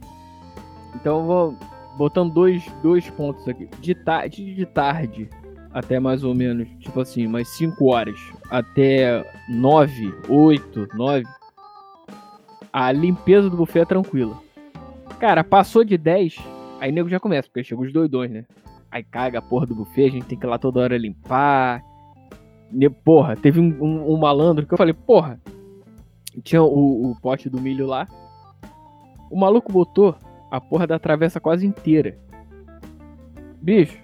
Então vou botando dois, dois pontos aqui. De, ta de, de tarde até mais ou menos, tipo assim, umas 5 horas até 9, 8, 9, a limpeza do buffet é tranquila. Cara, passou de 10, aí nego já começa, porque chegam os doidões, né? Aí caga a porra do buffet, a gente tem que ir lá toda hora limpar. Porra, teve um, um- um malandro que eu falei, porra, tinha o, o pote do milho lá. O maluco botou a porra da travessa quase inteira. Bicho,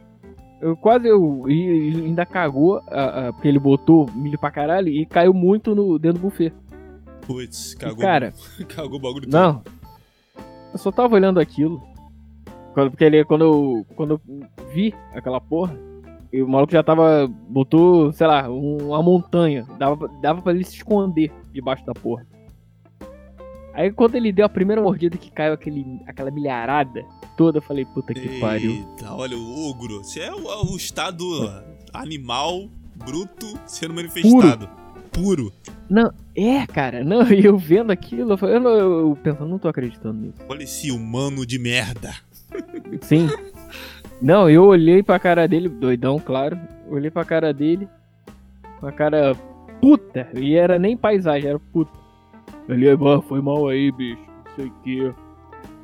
eu quase eu e, e ainda cagou, a, a, porque ele botou milho pra caralho e caiu muito no dentro do buffet. Putz, E, cagou. cara, cagou o bagulho todo. não. Eu só tava olhando aquilo. Quando, porque ele, quando, eu, quando eu vi aquela porra, e o maluco já tava. botou, sei lá, um- uma montanha. Dava, dava pra ele se esconder debaixo da porra. Aí quando ele deu a primeira mordida que caiu aquele, aquela milharada toda, eu falei, puta que pariu. Eita, olha o ogro. Você é o, o estado animal, bruto, sendo manifestado. Puro. Não, é, cara, não, eu vendo aquilo, eu, eu, não- eu pensando, não tô acreditando nisso. Olha esse humano de merda. Sim. Não, eu olhei pra cara dele, doidão, claro. Olhei pra cara dele, com a cara puta. E era nem paisagem, era puta. Olhei, "Bah, foi mal aí, bicho. Não sei o que.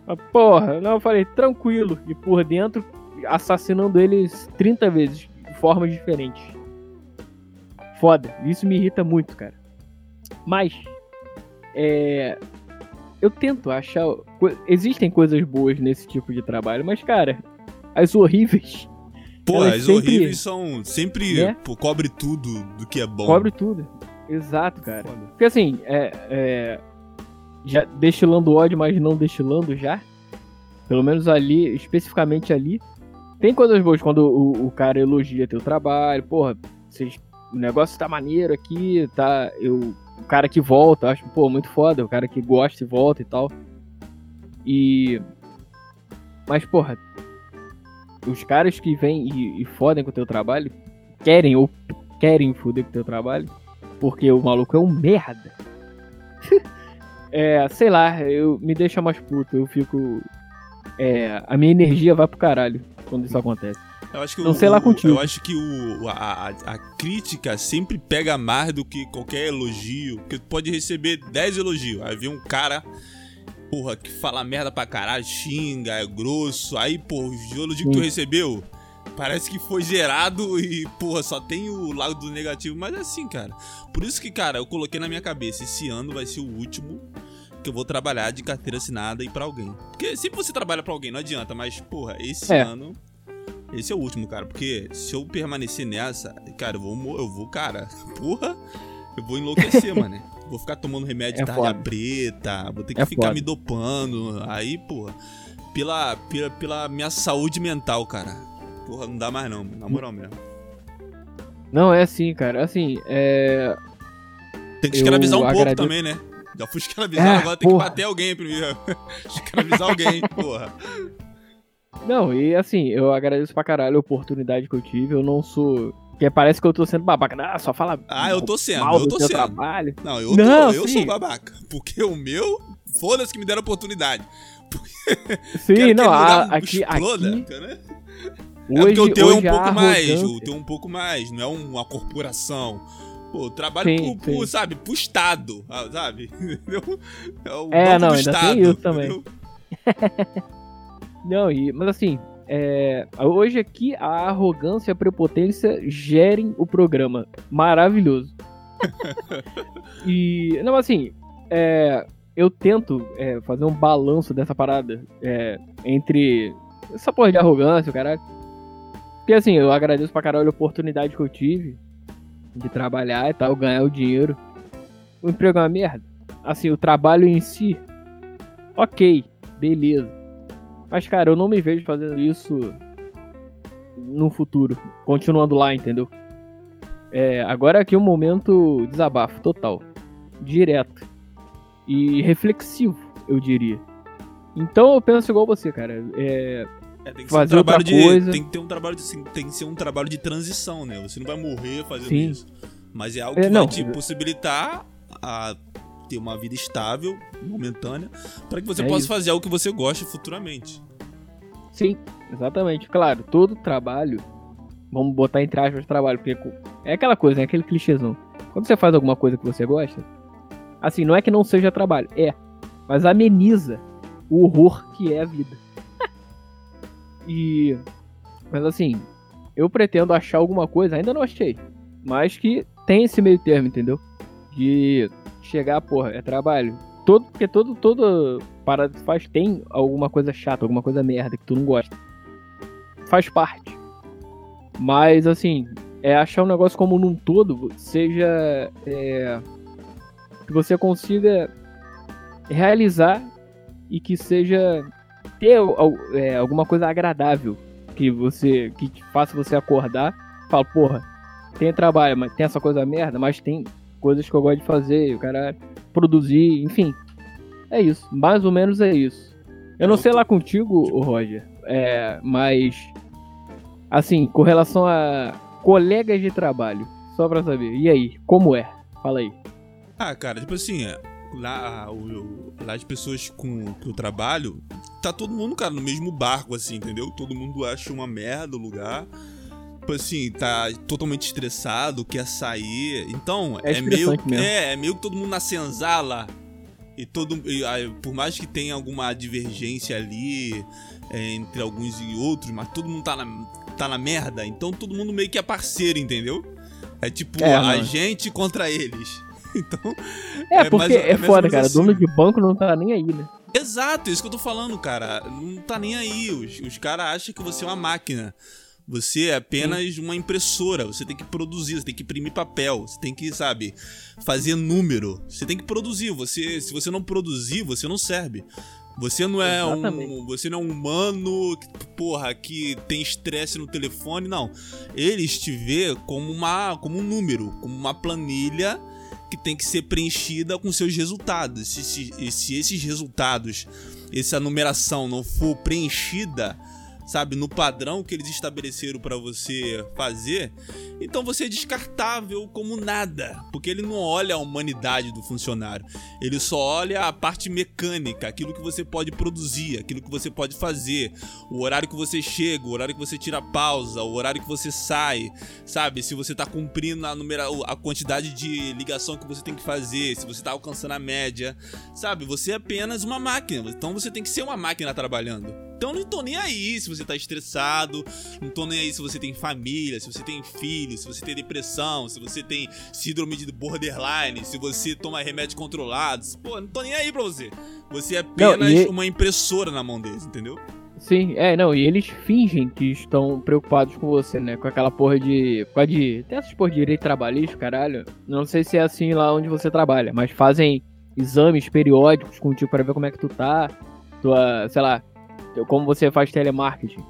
Ah, porra, não, eu falei, tranquilo. E por dentro, assassinando eles 30 vezes, de formas diferentes. Foda. Isso me irrita muito, cara. Mas, é. Eu tento achar. Existem coisas boas nesse tipo de trabalho, mas, cara, as horríveis Pô, as sempre- horríveis são sempre. Né? Pô, cobre tudo do que é bom. cobre tudo. Exato, cara. Foda. Porque assim, é, é, já destilando ódio, mas não destilando já. Pelo menos ali, especificamente ali. Tem coisas boas quando o, o cara elogia teu trabalho. Porra, vocês, o negócio tá maneiro aqui, tá? Eu, o cara que volta, acho, pô, muito foda. O cara que gosta e volta e tal. E. Mas, porra, os caras que vêm e, e fodem com o teu trabalho, querem ou querem foder com o teu trabalho, porque o maluco é um merda. é, sei lá, eu me deixa mais puto, eu fico. É, a minha energia vai pro caralho quando isso acontece. Eu acho que Não o- sei lá contigo. Eu acho que o, a, a, crítica sempre pega mais do que qualquer elogio. Porque tu pode receber 10 elogios. Aí vem um cara, porra, que fala merda pra caralho, xinga, é grosso. Aí, porra, o elogio que tu recebeu parece que foi gerado e, porra, só tem o lado do negativo. Mas é assim, cara. Por isso que, cara, eu coloquei na minha cabeça: esse ano vai ser o último que eu vou trabalhar de carteira assinada e pra alguém. Porque sempre você trabalha pra alguém, não adianta. Mas, porra, esse É. ano. Esse é o último, cara, porque se eu permanecer nessa, cara, eu vou, eu vou, cara, porra, eu vou enlouquecer, mano. Vou ficar tomando remédio É de tarja preta, vou ter que É ficar foda. me dopando. Aí, porra, pela, pela, pela minha saúde mental, cara. Porra, não dá mais não, na moral mesmo. Não, é assim, cara. Assim, é. Tem que escravizar Eu um pouco agradeço- também, né? Já fui escravizado, É, agora tem que porra. bater alguém primeiro. escravizar alguém, porra. Não, e assim, eu agradeço pra caralho a oportunidade que eu tive. Eu não sou. Porque parece que eu tô sendo babaca. Ah, só fala. Ah, eu tô sendo, mal eu tô sendo. trabalho. Não, eu, Não, tô, eu sou babaca. Porque o meu, foda-se que me deram oportunidade. Sim, não, a- aqui, exploda, aqui. cara. Hoje, é porque o teu é um pouco mais, o teu é um pouco mais, não é uma corporação. Pô, trabalho Sim, pro, pro, sim. sabe, pro Estado, ah, sabe? É, o É, não, do ainda tem Estado, isso também. Não, e, mas assim, é, hoje aqui a arrogância e a prepotência gerem o programa. Maravilhoso. e, não, assim, é, eu tento é, fazer um balanço dessa parada é, entre essa porra de arrogância, o caralho. Porque assim, eu agradeço pra caralho a oportunidade que eu tive de trabalhar e tal, ganhar o dinheiro. O emprego é uma merda. Assim, o trabalho em si, ok, beleza. Mas, cara, eu não me vejo fazendo isso no futuro. Continuando lá, entendeu? É, agora aqui é um momento desabafo total. Direto. E reflexivo, eu diria. Então eu penso igual você, cara. É, É, tem que ser um Fazer trabalho de, coisa. tem que ter um trabalho de, assim, tem que ser um trabalho de transição, né? Você não vai morrer fazendo Sim. isso. Mas é algo É, que não. vai te possibilitar a ter uma vida estável, momentânea, para que você É possa isso. fazer algo que você goste futuramente. sim, exatamente. Claro, todo trabalho. Vamos botar entre aspas trabalho, porque é aquela coisa, é aquele clichêzão. Quando você faz alguma coisa que você gosta, assim, não é que não seja trabalho, é. Mas ameniza o horror que é a vida. E. Mas assim, eu pretendo achar alguma coisa, ainda não achei. Mas que tem esse meio termo, entendeu? De chegar, porra, é trabalho. Todo, porque todo, todo, paradas que faz tem alguma coisa chata, alguma coisa merda que tu não gosta. Faz parte. Mas, assim, é achar um negócio como num todo seja. É, que você consiga realizar e que seja ter é, alguma coisa agradável que você que faça você acordar fala porra tem trabalho mas tem essa coisa merda mas tem coisas que eu gosto de fazer o cara produzir enfim. É isso mais ou menos é isso. Eu não sei lá contigo Roger é, mas assim com relação a colegas de trabalho só pra saber e aí como é? Fala aí. Ah cara tipo assim é lá, o, lá as pessoas com que eu trabalho, tá todo mundo, cara, no mesmo barco, assim, entendeu? Todo mundo acha uma merda o lugar. Tipo assim, tá totalmente estressado, quer sair. Então, é, é meio. Mesmo. É, é meio que todo mundo na senzala. E todo. E, por mais que tenha alguma divergência ali é, entre alguns e outros, mas todo mundo tá na, tá na merda. Então todo mundo meio que é parceiro, entendeu? É tipo é, a gente contra eles. Então. É, é porque é, é foda, cara. Assim. Dono de banco não tá nem aí, né? Exato, isso que eu tô falando, cara. Não tá nem aí. Os, os caras acham que você é uma máquina. Você é apenas uma impressora. Você tem que produzir, você tem que imprimir papel, você tem que, sabe, fazer número. Você tem que produzir. Você, se você não produzir, você não serve. Você não é Exatamente. um, você não é um humano, porra, que tem estresse no telefone, não. Eles te vê como uma, como um número, como uma planilha que tem que ser preenchida com seus resultados. Se, se, se esses resultados, essa numeração não for preenchida, sabe, no padrão que eles estabeleceram para você fazer, então você é descartável como nada, porque ele não olha a humanidade do funcionário, ele só olha a parte mecânica, aquilo que você pode produzir, aquilo que você pode fazer, o horário que você chega, o horário que você tira pausa, o horário que você sai, sabe, se você tá cumprindo a, numera a quantidade de ligação que você tem que fazer, se você tá alcançando a média, sabe, você é apenas uma máquina, então você tem que ser uma máquina trabalhando. Então não tô nem aí se você tá estressado, não tô nem aí se você tem família, se você tem filho, se você tem depressão, se você tem síndrome de borderline, se você toma remédios controlados. Pô, não tô nem aí pra você. Você é apenas não, e... uma impressora na mão deles, entendeu? Sim, é, não, e eles fingem que estão preocupados com você, né? Com aquela porra de. Com a de. Tem essas porra de direito trabalhista, caralho. Não sei se é assim lá onde você trabalha, mas fazem exames periódicos contigo para ver como é que tu tá. Tua, sei lá, como você faz telemarketing,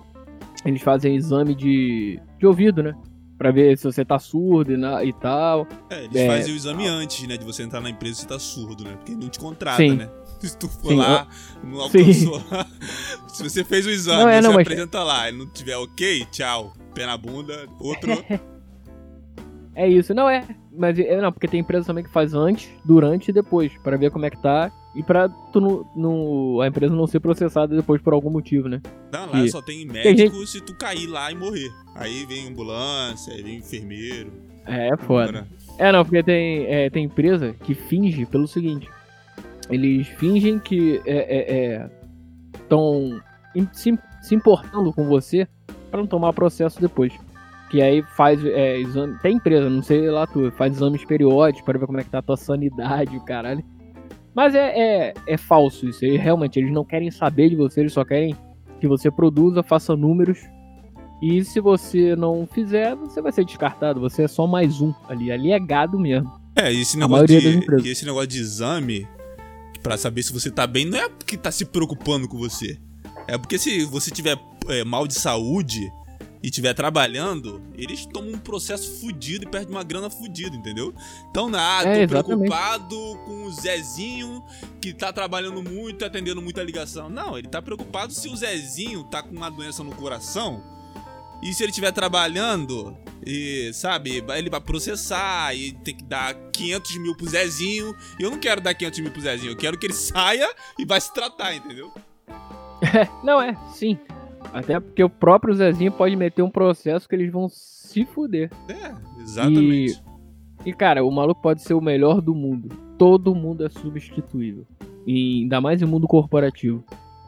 eles fazem exame de, de ouvido, né? Pra ver se você tá surdo e, na, e tal. É, eles é, fazem o exame antes, né? De você entrar na empresa e você tá surdo, né? Porque não te contrata, sim. né? Se tu for sim, lá, não alcançou lá. Se você fez o exame, não, é, você não, apresenta mas... lá, e não tiver ok, tchau. Pé na bunda, outro. é isso, não é. Mas é, não, porque tem empresa também que faz antes, durante e depois, para ver como é que tá e pra tu não, não, a empresa não ser processada depois por algum motivo, né? Não, lá e só tem médico gente... se tu cair lá e morrer. Aí vem ambulância, aí vem enfermeiro. É, é foda. É, não, porque tem, é, tem empresa que finge pelo seguinte. Eles fingem que estão é, é, é se, se, importando com você para não tomar processo depois. Que aí faz é, exame. Tem empresa, não sei lá tu, faz exames periódicos para ver como é que tá a tua sanidade, o caralho. Mas é, é, é falso isso. Eles, realmente, eles não querem saber de você, eles só querem que você produza, faça números. E se você não fizer, você vai ser descartado. Você é só mais um ali. Ali é gado mesmo. É, e esse negócio, de, esse negócio de exame, para saber se você tá bem, não é porque tá se preocupando com você. É porque se você tiver é, mal de saúde, e estiver trabalhando, eles tomam um processo fudido e perdem uma grana fudida, entendeu? Então, nada, é, tô preocupado com o Zezinho que tá trabalhando muito, atendendo muita ligação. Não, ele tá preocupado se o Zezinho tá com uma doença no coração. E se ele estiver trabalhando, e, sabe, ele vai processar e tem que dar 500 mil pro Zezinho. E eu não quero dar 500 mil pro Zezinho, eu quero que ele saia e vai se tratar, entendeu? não é, sim. Até porque o próprio Zezinho pode meter um processo que eles vão se fuder. É, exatamente. E, e, cara, o maluco pode ser o melhor do mundo. Todo mundo é substituível. E ainda mais em mundo corporativo.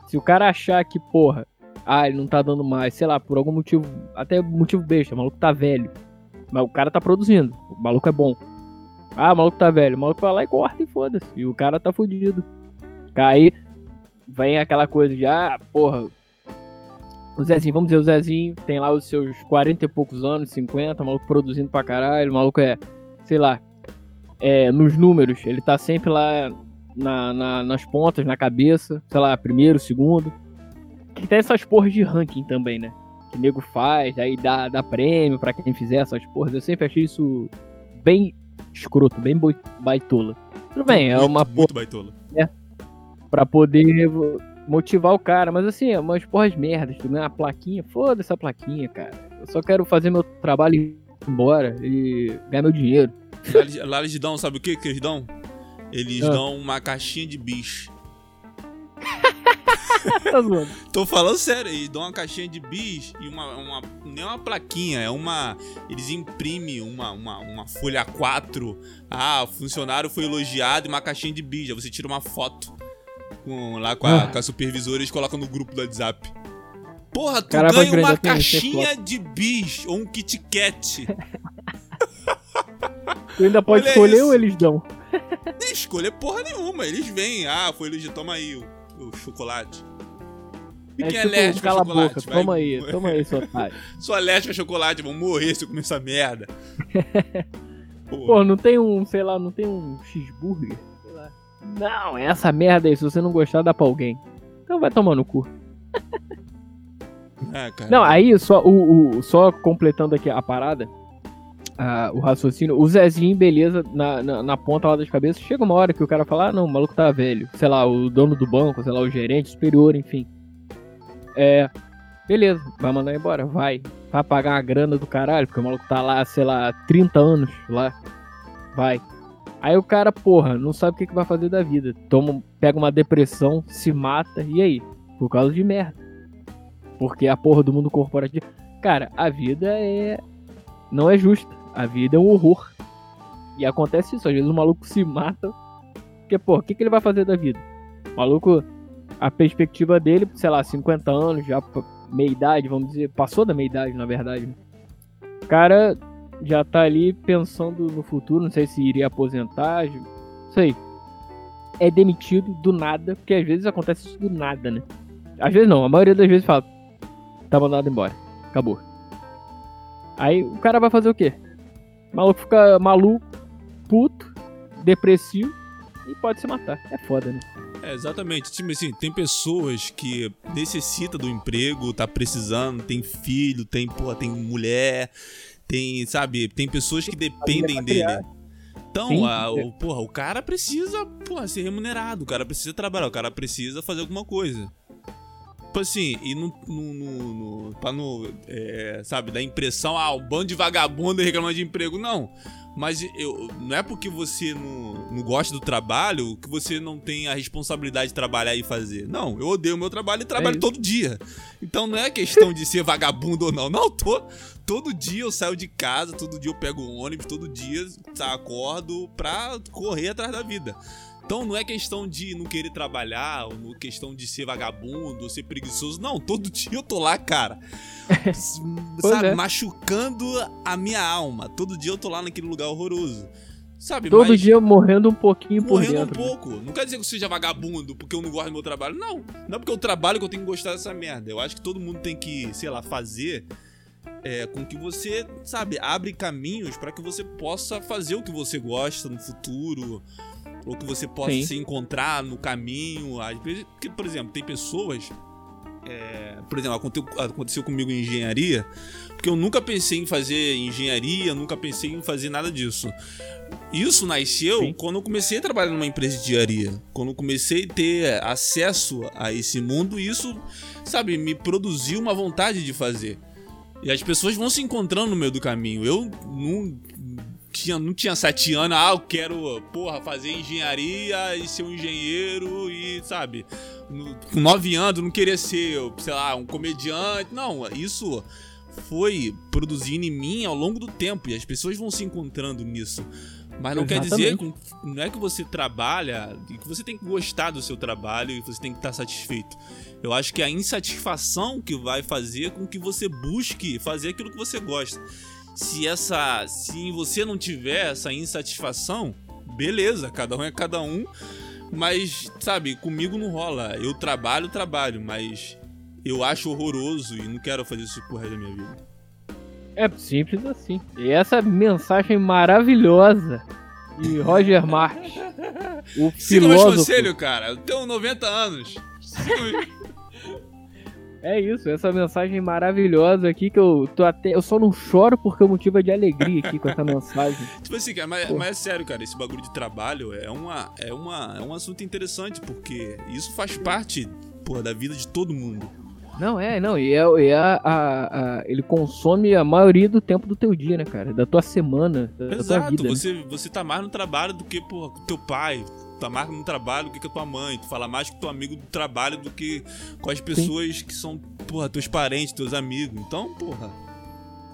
Se o cara achar que, porra, ah, ele não tá dando mais, sei lá, por algum motivo, até motivo besta, o maluco tá velho. Mas o cara tá produzindo, o maluco é bom. Ah, o maluco tá velho, o maluco vai lá e corta e foda-se. E o cara tá fudido. Aí vem aquela coisa de, ah, porra, o Zezinho, vamos dizer, o Zezinho tem lá os seus 40 e poucos anos, 50, o maluco produzindo pra caralho, o maluco é, sei lá, é, nos números, ele tá sempre lá na, na, nas pontas, na cabeça, sei lá, primeiro, segundo. Que tem essas porras de ranking também, né? Que o nego faz, aí dá, dá prêmio pra quem fizer essas porras. Eu sempre achei isso bem escroto, bem baitola. Tudo bem, é uma porra. Muito baitola. É. Pra poder motivar o cara, mas assim, é umas porras merdas. Tu ganha uma plaquinha, foda essa plaquinha, cara. Eu só quero fazer meu trabalho e ir embora e ganhar meu dinheiro. Lá eles dão, sabe o que que eles dão? Eles ah. dão uma caixinha de bicho. tá zoando. Tô falando sério, eles dão uma caixinha de bis e uma, uma. Nem uma plaquinha, é uma. Eles imprimem uma, uma, uma folha 4. Ah, o funcionário foi elogiado e uma caixinha de bis. Aí você tira uma foto com, lá com a, ah. com a supervisora e eles colocam no grupo do WhatsApp. Porra, tu Caramba, ganha uma caixinha de bis ou um Kit Kat. tu ainda pode Olha escolher isso. ou eles dão? Nem escolher porra nenhuma. Eles vêm. Ah, foi eles. Toma aí o, o chocolate. É, quem é tipo, alérgico cala a? Boca, vai... Toma aí, toma aí, seu otário. Sou alérgico a chocolate, vou morrer se eu comer essa merda. Pô, não tem um, sei lá, não tem um cheeseburger? Não, é essa merda aí, se você não gostar, dá pra alguém. Então vai tomar no cu. Ah, não, aí só, o, o, só completando aqui a parada, o raciocínio. O Zezinho, beleza, na, na, na, ponta lá das cabeças. Chega uma hora que o cara fala: ah, não, o maluco tá velho. Sei lá, o dono do banco, sei lá, o gerente superior, enfim. É. Beleza, vai mandar embora, vai. Vai pagar a grana do caralho, porque o maluco tá lá, sei lá, 30 anos lá. Vai. Aí o cara, porra, não sabe o que, que vai fazer da vida. Toma, pega uma depressão, se mata, e aí? Por causa de merda. Porque a porra do mundo corporativo. Cara, a vida é. Não é justa. A vida é um horror. E acontece isso, às vezes o maluco se mata. Porque, pô, o que, que ele vai fazer da vida? O maluco, a perspectiva dele, sei lá, 50 anos, já meia idade, vamos dizer, passou da meia idade, na verdade. O cara já tá ali pensando no futuro, não sei se iria aposentar, não sei. É demitido do nada, porque às vezes acontece isso do nada, né? Às vezes não, a maioria das vezes fala, tá mandado embora, acabou. Aí o cara vai fazer o quê? O maluco fica maluco, puto, depressivo e pode se matar. É foda, né? É, exatamente. Tipo assim, tem pessoas que necessitam do emprego, tá precisando, tem filho, tem, porra, tem mulher, tem, sabe, tem pessoas que dependem dele. Então, a, o, porra, o cara precisa, porra, ser remunerado, o cara precisa trabalhar, o cara precisa fazer alguma coisa. Tipo assim, e no. no, no, no pra no. É, sabe, dar impressão, ah, um bando de vagabundo reclamando de emprego. Não. Mas eu, não é porque você não, não gosta do trabalho que você não tem a responsabilidade de trabalhar e fazer. Não, eu odeio o meu trabalho e trabalho é todo dia. Então não é questão de ser vagabundo ou não. Não, tô, todo dia eu saio de casa, todo dia eu pego o ônibus, todo dia tá, acordo pra correr atrás da vida. Então não é questão de não querer trabalhar, ou não questão de ser vagabundo, ou ser preguiçoso. Não, todo dia eu tô lá, cara. sabe, é. machucando a minha alma. Todo dia eu tô lá naquele lugar horroroso. Sabe, Todo mas... dia morrendo um pouquinho por morrendo dentro. Morrendo um pouco. Não quer dizer que eu seja vagabundo porque eu não gosto do meu trabalho. Não. Não é porque eu trabalho que eu tenho que gostar dessa merda. Eu acho que todo mundo tem que, sei lá, fazer é, com que você, sabe, abre caminhos para que você possa fazer o que você gosta no futuro ou que você possa Sim. se encontrar no caminho. Às vezes, porque, por exemplo, tem pessoas. É, por exemplo, aconteceu, aconteceu comigo em engenharia, porque eu nunca pensei em fazer engenharia, nunca pensei em fazer nada disso. Isso nasceu Sim. quando eu comecei a trabalhar numa empresa de engenharia. Quando eu comecei a ter acesso a esse mundo, isso, sabe, me produziu uma vontade de fazer. E as pessoas vão se encontrando no meio do caminho. Eu não, tinha, não tinha sete anos, ah, eu quero, porra, fazer engenharia e ser um engenheiro e, sabe, no, com nove anos não queria ser, sei lá, um comediante. Não, isso foi produzindo em mim ao longo do tempo e as pessoas vão se encontrando nisso. Mas não Exatamente. quer dizer, não é que você trabalha e que você tem que gostar do seu trabalho e você tem que estar satisfeito. Eu acho que é a insatisfação que vai fazer com que você busque fazer aquilo que você gosta se essa. Se você não tiver essa insatisfação, beleza, cada um é cada um. Mas, sabe, comigo não rola. Eu trabalho, trabalho, mas eu acho horroroso e não quero fazer isso pro resto da minha vida. É simples assim. E essa mensagem maravilhosa de Roger Marx, o Siga filósofo. conselho, cara. Eu tenho 90 anos. É isso, essa mensagem maravilhosa aqui que eu tô até. Eu só não choro porque o motivo é de alegria aqui com essa mensagem. tipo assim, cara, mas, mas é sério, cara. Esse bagulho de trabalho é, uma, é, uma, é um assunto interessante, porque isso faz parte, porra, da vida de todo mundo. Não, é, não, e é, e é a, a- a- ele consome a maioria do tempo do teu dia, né, cara? Da tua semana, da tua Exato, vida. né? você, você tá mais no trabalho do que, porra, com teu pai. Tá mais no trabalho do que com a tua mãe. Tu fala mais com teu amigo do trabalho do que com as pessoas que são, porra, teus parentes, teus amigos. Então, porra.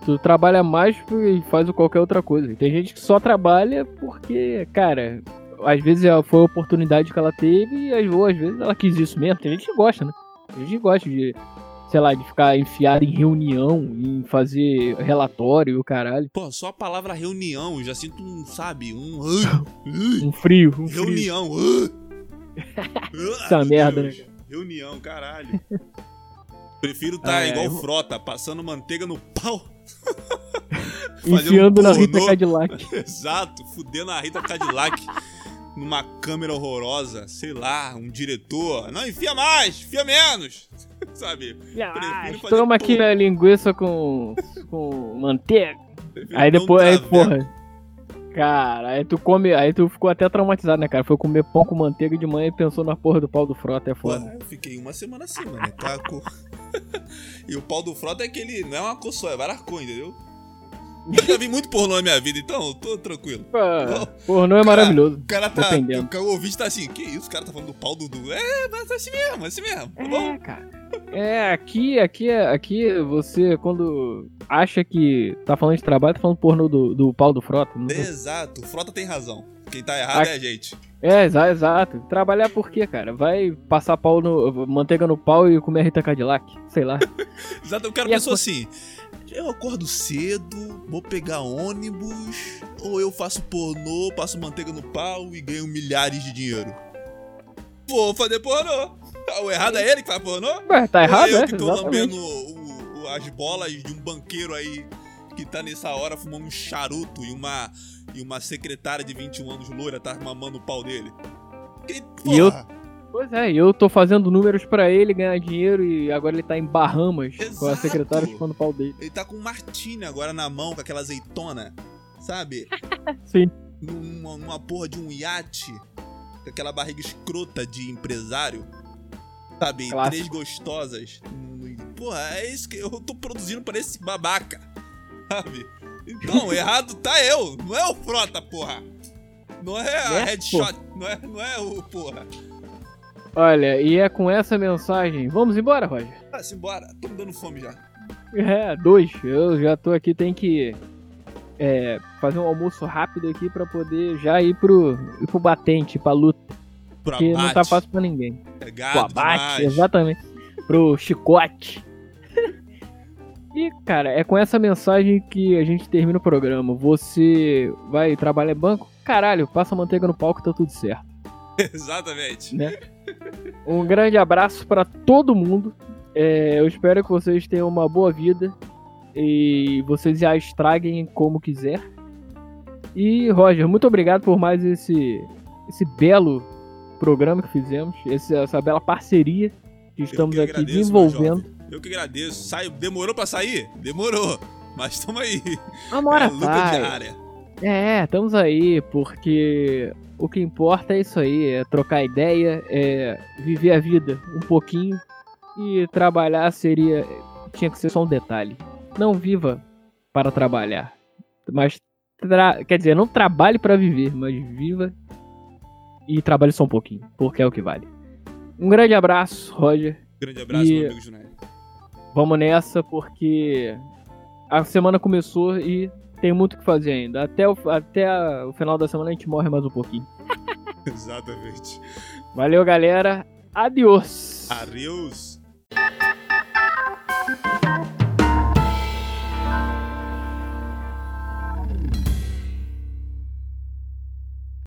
Tu trabalha mais e faz qualquer outra coisa. Tem gente que só trabalha porque, cara, às vezes é- foi a oportunidade que ela teve e às- vezes ela quis isso mesmo. Tem gente que gosta, né? Tem gente que gosta de, sei lá, de ficar enfiado em reunião, em fazer relatório e o caralho. Pô, só a palavra reunião, eu já sinto um, sabe, um. ai, ai, Um frio, um frio. reunião. Essa merda, né? Reunião, caralho. Prefiro estar Ah, é, igual eu- frota, passando manteiga no pau. Enfiando um na Rita. Cadillac. Exato, fudendo a Rita Cadillac numa câmera horrorosa, sei lá, um diretor. Não, enfia mais, enfia menos. Sabe? Ah, toma aqui porra. a linguiça com, com manteiga. Prefiro Aí depois, aí, tá porra. Cara, aí tu come. Aí tu ficou até traumatizado, né, cara? Foi comer pão com manteiga de manhã e pensou na porra do pau do frota, é foda. Porra, eu fiquei uma semana assim, mano. Tá com... e o pau do frota é aquele. Não é uma só, é várias cores, entendeu? Eu já vi muito pornô na minha vida, então tô tranquilo. Pô, pornô é maravilhoso. O cara tá. Dependendo. O, cara- o ouvinte tá assim, que isso? O cara tá falando do pau do. do... É, mas é assim mesmo, é assim mesmo. Tá bom? É, cara. É, aqui, aqui, aqui você, quando acha que tá falando de trabalho, tá falando pornô do, do pau do frota. não- Exato, o frota tem razão. Quem tá errado é a gente. É, exa- exato. Trabalhar por quê, cara? Vai passar pau no. manteiga no pau e comer a Rita Cadillac? Sei lá. Exato, o cara E pensou assim: eu acordo cedo, vou pegar ônibus, ou eu faço pornô, passo manteiga no pau e ganho milhares de dinheiro. Vou fazer pornô. O errado é ele que faz pornô? Ué, tá Ou errado, eu é? que tô Exatamente. lambendo o- o- as bolas de um banqueiro aí que tá nessa hora fumando um charuto e uma, e uma secretária de 21 anos loira tá mamando o pau dele. Que, E eu- porra, Pois é, e eu tô fazendo números pra ele ganhar dinheiro e agora ele tá em Bahamas com a Exato. secretária chupando o pau dele. Ele tá com um martini agora na mão, com aquela azeitona, sabe? Sim. Numa, numa porra de um iate, com aquela barriga escrota de empresário, sabe? Clássico. Três gostosas. Porra, é isso que eu tô produzindo pra esse babaca, sabe? Então, errado tá eu, não é o Frota, porra. Não é a Né, headshot, não é, não é o porra. Olha, e é com essa mensagem. Vamos embora, Roger? Ah, simbora, tô me dando fome já. É, dois. Eu já tô aqui, tem que é, fazer um almoço rápido aqui pra poder já ir pro, ir pro batente, pra luta. Pro Porque não tá fácil pra ninguém. é Pro abate, demais. exatamente. Pro chicote. E, cara, é com essa mensagem que a gente termina o programa. Você vai trabalhar em banco? Caralho, passa manteiga no palco, tá tudo certo. Exatamente. Um grande abraço pra todo mundo. É, eu espero que vocês tenham uma boa vida e vocês a estraguem como quiser. E Roger, muito obrigado por mais esse esse belo programa que fizemos, esse- essa bela parceria que estamos que aqui agradeço, desenvolvendo. Eu que agradeço. Sai, demorou pra sair? Demorou. Mas tamo aí. Uma hora é vai. É, estamos aí, porque o que importa é isso aí, é trocar ideia, é viver a vida um pouquinho e trabalhar seria tinha que ser só um detalhe. Não viva para trabalhar, mas tra- quer dizer, não trabalhe para viver, mas viva e trabalhe só um pouquinho, porque é o que vale. Um grande abraço, Roger. Grande abraço, E- meu amigo Junai. Vamos nessa porque a semana começou e tem muito o que fazer ainda. Até o, até a- o final da semana a gente morre mais um pouquinho. Exatamente. Valeu, galera. Adiós. Adeus.